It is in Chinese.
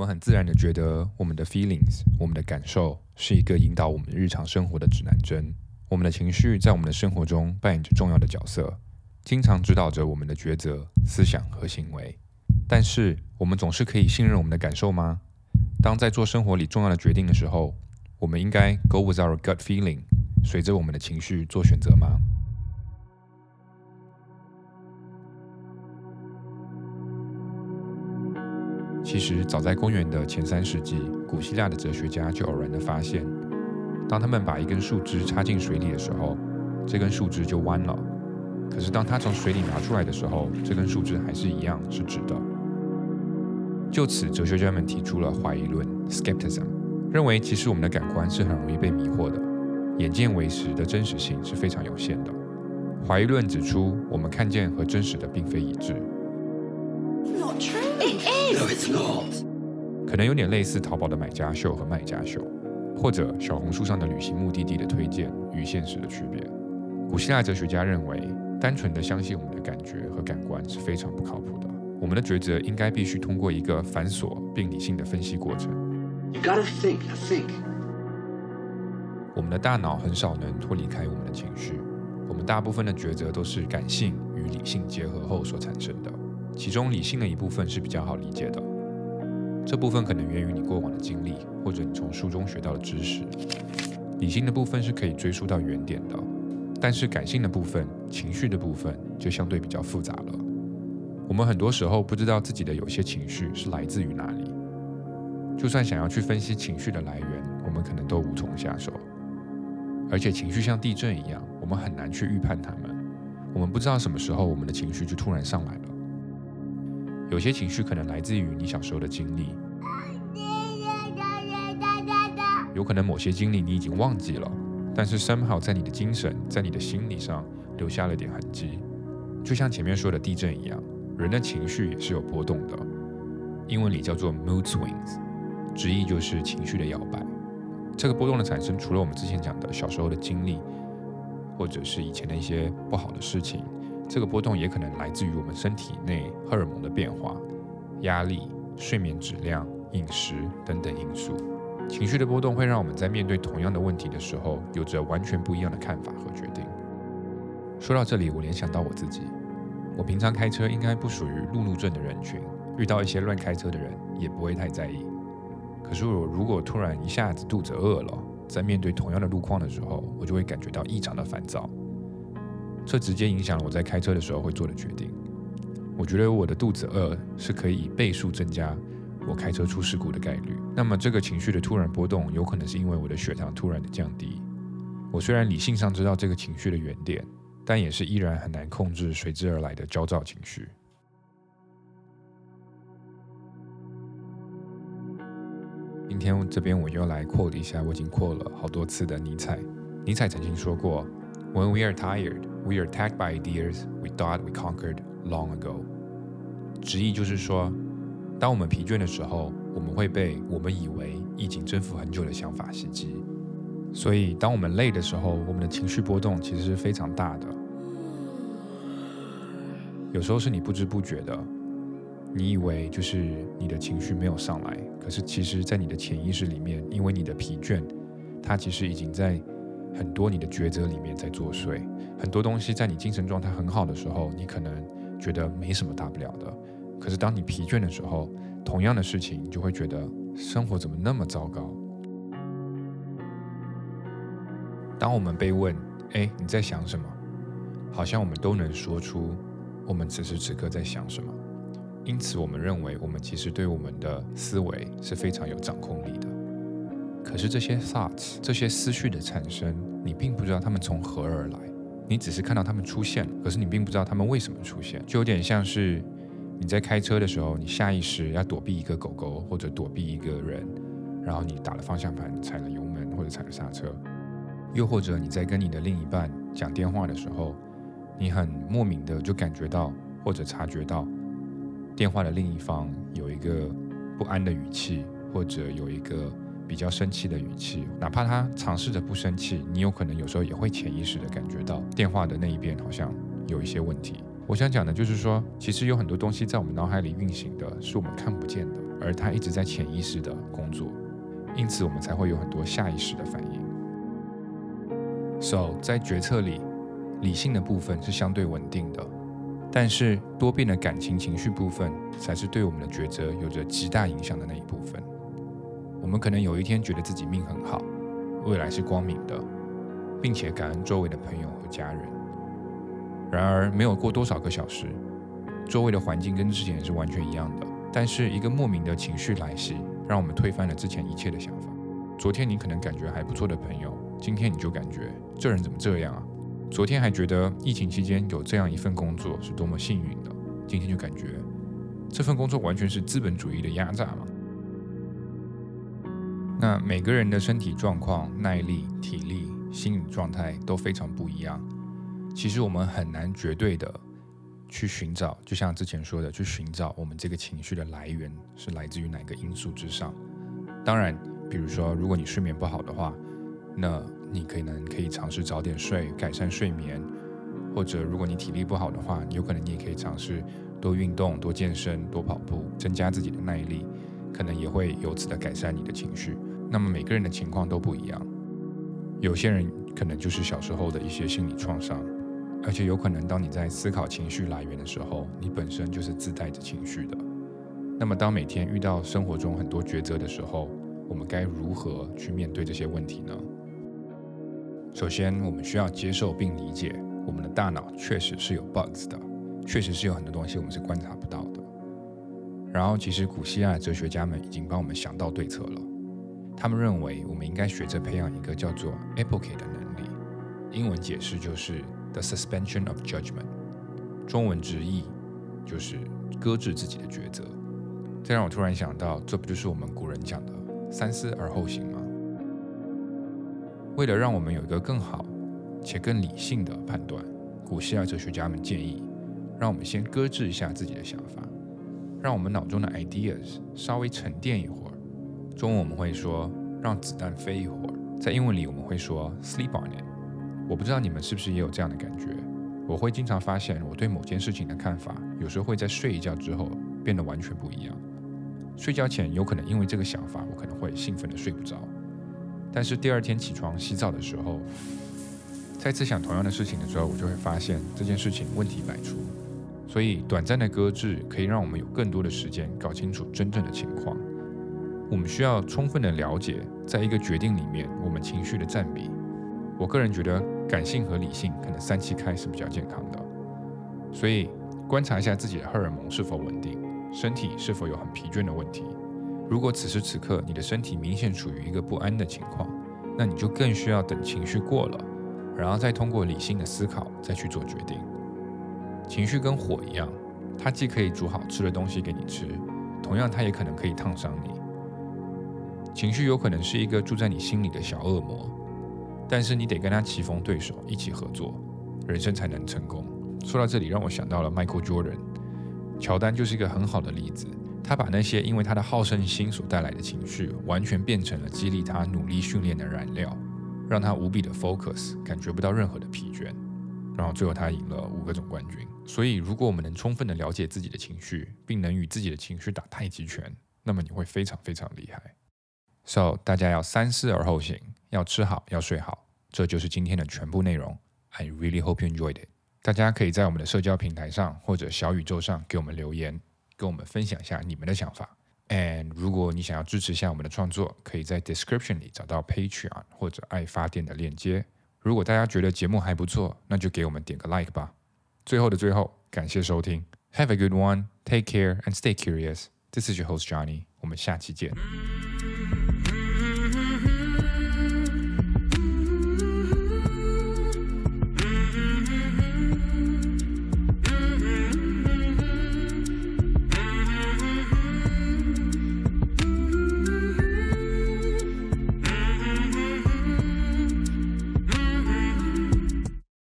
我们很自然的觉得，我们的 feelings，我们的感受，是一个引导我们日常生活的指南针。我们的情绪在我们的生活中扮演着重要的角色，经常指导着我们的抉择、思想和行为。但是，我们总是可以信任我们的感受吗？当在做生活里重要的决定的时候，我们应该 go with our gut feeling，随着我们的情绪做选择吗？其实，早在公元的前三世纪，古希腊的哲学家就偶然的发现，当他们把一根树枝插进水里的时候，这根树枝就弯了；可是当他从水里拿出来的时候，这根树枝还是一样是直的。就此，哲学家们提出了怀疑论 （skepticism），认为其实我们的感官是很容易被迷惑的，眼见为实的真实性是非常有限的。怀疑论指出，我们看见和真实的并非一致。可能有点类似淘宝的买家秀和卖家秀，或者小红书上的旅行目的地的推荐与现实的区别。古希腊哲学家认为，单纯的相信我们的感觉和感官是非常不靠谱的。我们的抉择应该必须通过一个繁琐并理性的分析过程。我们的大脑很少能脱离开我们的情绪，我们大部分的抉择都是感性与理性结合后所产生的。其中理性的一部分是比较好理解的，这部分可能源于你过往的经历，或者你从书中学到的知识。理性的部分是可以追溯到原点的，但是感性的部分、情绪的部分就相对比较复杂了。我们很多时候不知道自己的有些情绪是来自于哪里，就算想要去分析情绪的来源，我们可能都无从下手。而且情绪像地震一样，我们很难去预判它们。我们不知道什么时候我们的情绪就突然上来了。有些情绪可能来自于你小时候的经历，有可能某些经历你已经忘记了，但是 somehow 在你的精神、在你的心理上留下了点痕迹。就像前面说的地震一样，人的情绪也是有波动的，英文里叫做 mood swings，直译就是情绪的摇摆。这个波动的产生，除了我们之前讲的小时候的经历，或者是以前的一些不好的事情。这个波动也可能来自于我们身体内荷尔蒙的变化、压力、睡眠质量、饮食等等因素。情绪的波动会让我们在面对同样的问题的时候，有着完全不一样的看法和决定。说到这里，我联想到我自己，我平常开车应该不属于路怒症的人群，遇到一些乱开车的人也不会太在意。可是我如果突然一下子肚子饿了，在面对同样的路况的时候，我就会感觉到异常的烦躁。这直接影响了我在开车的时候会做的决定。我觉得我的肚子饿是可以倍数增加我开车出事故的概率。那么这个情绪的突然波动，有可能是因为我的血糖突然的降低。我虽然理性上知道这个情绪的原点，但也是依然很难控制随之而来的焦躁情绪。今天这边我又来 quote 一下我已经 quote 了好多次的尼采。尼采曾经说过。When we are tired, we are attacked by ideas we thought we conquered long ago。直译就是说，当我们疲倦的时候，我们会被我们以为已经征服很久的想法袭击。所以，当我们累的时候，我们的情绪波动其实是非常大的。有时候是你不知不觉的，你以为就是你的情绪没有上来，可是其实，在你的潜意识里面，因为你的疲倦，它其实已经在。很多你的抉择里面在作祟，很多东西在你精神状态很好的时候，你可能觉得没什么大不了的。可是当你疲倦的时候，同样的事情，你就会觉得生活怎么那么糟糕。当我们被问“哎，你在想什么？”好像我们都能说出我们此时此刻在想什么。因此，我们认为我们其实对我们的思维是非常有掌控力的。可是这些 thoughts，这些思绪的产生，你并不知道他们从何而来，你只是看到他们出现，可是你并不知道他们为什么出现，就有点像是你在开车的时候，你下意识要躲避一个狗狗或者躲避一个人，然后你打了方向盘，踩了油门或者踩了刹车，又或者你在跟你的另一半讲电话的时候，你很莫名的就感觉到或者察觉到电话的另一方有一个不安的语气，或者有一个。比较生气的语气，哪怕他尝试着不生气，你有可能有时候也会潜意识的感觉到电话的那一边好像有一些问题。我想讲的就是说，其实有很多东西在我们脑海里运行的，是我们看不见的。而它一直在潜意识的工作，因此我们才会有很多下意识的反应。So，在决策里，理性的部分是相对稳定的，但是多变的感情情绪部分才是对我们的抉择有着极大影响的那一部分。我们可能有一天觉得自己命很好，未来是光明的，并且感恩周围的朋友和家人。然而，没有过多少个小时，周围的环境跟之前是完全一样的。但是，一个莫名的情绪来袭，让我们推翻了之前一切的想法。昨天你可能感觉还不错的朋友，今天你就感觉这人怎么这样啊？昨天还觉得疫情期间有这样一份工作是多么幸运的，今天就感觉这份工作完全是资本主义的压榨嘛？那每个人的身体状况、耐力、体力、心理状态都非常不一样。其实我们很难绝对的去寻找，就像之前说的，去寻找我们这个情绪的来源是来自于哪个因素之上。当然，比如说，如果你睡眠不好的话，那你可能可以尝试早点睡，改善睡眠；或者如果你体力不好的话，有可能你也可以尝试多运动、多健身、多跑步，增加自己的耐力，可能也会由此的改善你的情绪。那么每个人的情况都不一样，有些人可能就是小时候的一些心理创伤。而且有可能，当你在思考情绪来源的时候，你本身就是自带着情绪的。那么，当每天遇到生活中很多抉择的时候，我们该如何去面对这些问题呢？首先，我们需要接受并理解，我们的大脑确实是有 bugs 的，确实是有很多东西我们是观察不到的。然后，其实古希腊哲学家们已经帮我们想到对策了。他们认为，我们应该学着培养一个叫做 epoche 的能力，英文解释就是。The suspension of judgment，中文直译就是搁置自己的抉择。这让我突然想到，这不就是我们古人讲的“三思而后行”吗？为了让我们有一个更好且更理性的判断，古希腊哲学家们建议，让我们先搁置一下自己的想法，让我们脑中的 ideas 稍微沉淀一会儿。中文我们会说“让子弹飞一会儿”，在英文里我们会说 “sleep on it”。我不知道你们是不是也有这样的感觉？我会经常发现，我对某件事情的看法，有时候会在睡一觉之后变得完全不一样。睡觉前有可能因为这个想法，我可能会兴奋的睡不着，但是第二天起床洗澡的时候，再次想同样的事情的时候，我就会发现这件事情问题百出。所以，短暂的搁置可以让我们有更多的时间搞清楚真正的情况。我们需要充分的了解，在一个决定里面，我们情绪的占比。我个人觉得。感性和理性可能三七开是比较健康的，所以观察一下自己的荷尔蒙是否稳定，身体是否有很疲倦的问题。如果此时此刻你的身体明显处于一个不安的情况，那你就更需要等情绪过了，然后再通过理性的思考再去做决定。情绪跟火一样，它既可以煮好吃的东西给你吃，同样它也可能可以烫伤你。情绪有可能是一个住在你心里的小恶魔。但是你得跟他棋逢对手，一起合作，人生才能成功。说到这里，让我想到了 Michael Jordan，乔丹就是一个很好的例子。他把那些因为他的好胜心所带来的情绪，完全变成了激励他努力训练的燃料，让他无比的 focus，感觉不到任何的疲倦。然后最后他赢了五个总冠军。所以，如果我们能充分的了解自己的情绪，并能与自己的情绪打太极拳，那么你会非常非常厉害。So，大家要三思而后行。要吃好，要睡好，这就是今天的全部内容。I really hope you enjoyed it。大家可以在我们的社交平台上或者小宇宙上给我们留言，跟我们分享一下你们的想法。And 如果你想要支持一下我们的创作，可以在 description 里找到 Patreon 或者爱发电的链接。如果大家觉得节目还不错，那就给我们点个 like 吧。最后的最后，感谢收听，Have a good one，Take care and stay curious。This is your host Johnny。我们下期见。